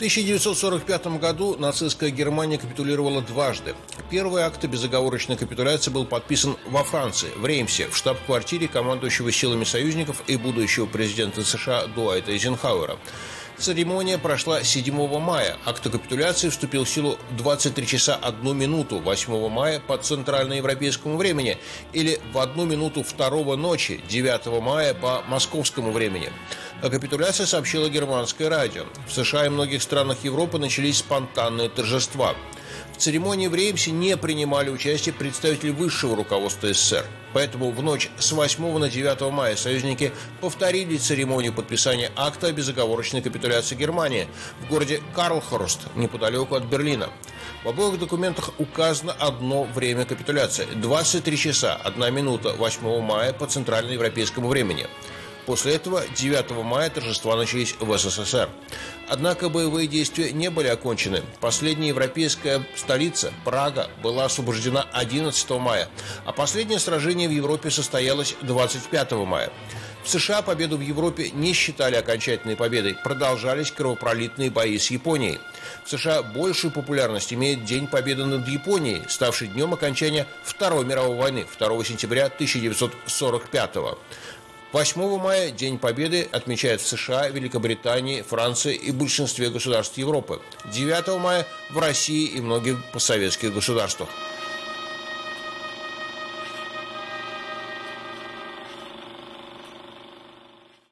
1945 году нацистская Германия капитулировала дважды. Первый акт безоговорочной капитуляции был подписан во Франции, в Реймсе, в штаб-квартире командующего силами союзников и будущего президента США Дуайта Эйзенхауэра. Церемония прошла 7 мая. Акт капитуляции вступил в силу 23 часа 1 минуту 8 мая по центральноевропейскому времени или в 1 минуту 2 ночи 9 мая по московскому времени. О капитуляции сообщило германское радио. В США и многих странах Европы начались спонтанные торжества – церемонии в Реймсе не принимали участие представители высшего руководства СССР. Поэтому в ночь с 8 на 9 мая союзники повторили церемонию подписания акта о безоговорочной капитуляции Германии в городе Карлхорст, неподалеку от Берлина. В обоих документах указано одно время капитуляции – 23 часа, 1 минута 8 мая по центральноевропейскому времени. После этого 9 мая торжества начались в СССР. Однако боевые действия не были окончены. Последняя европейская столица, Прага, была освобождена 11 мая, а последнее сражение в Европе состоялось 25 мая. В США победу в Европе не считали окончательной победой, продолжались кровопролитные бои с Японией. В США большую популярность имеет День Победы над Японией, ставший днем окончания Второй мировой войны 2 сентября 1945 года. 8 мая День Победы отмечают в США, Великобритании, Франции и большинстве государств Европы. 9 мая в России и многих постсоветских государствах.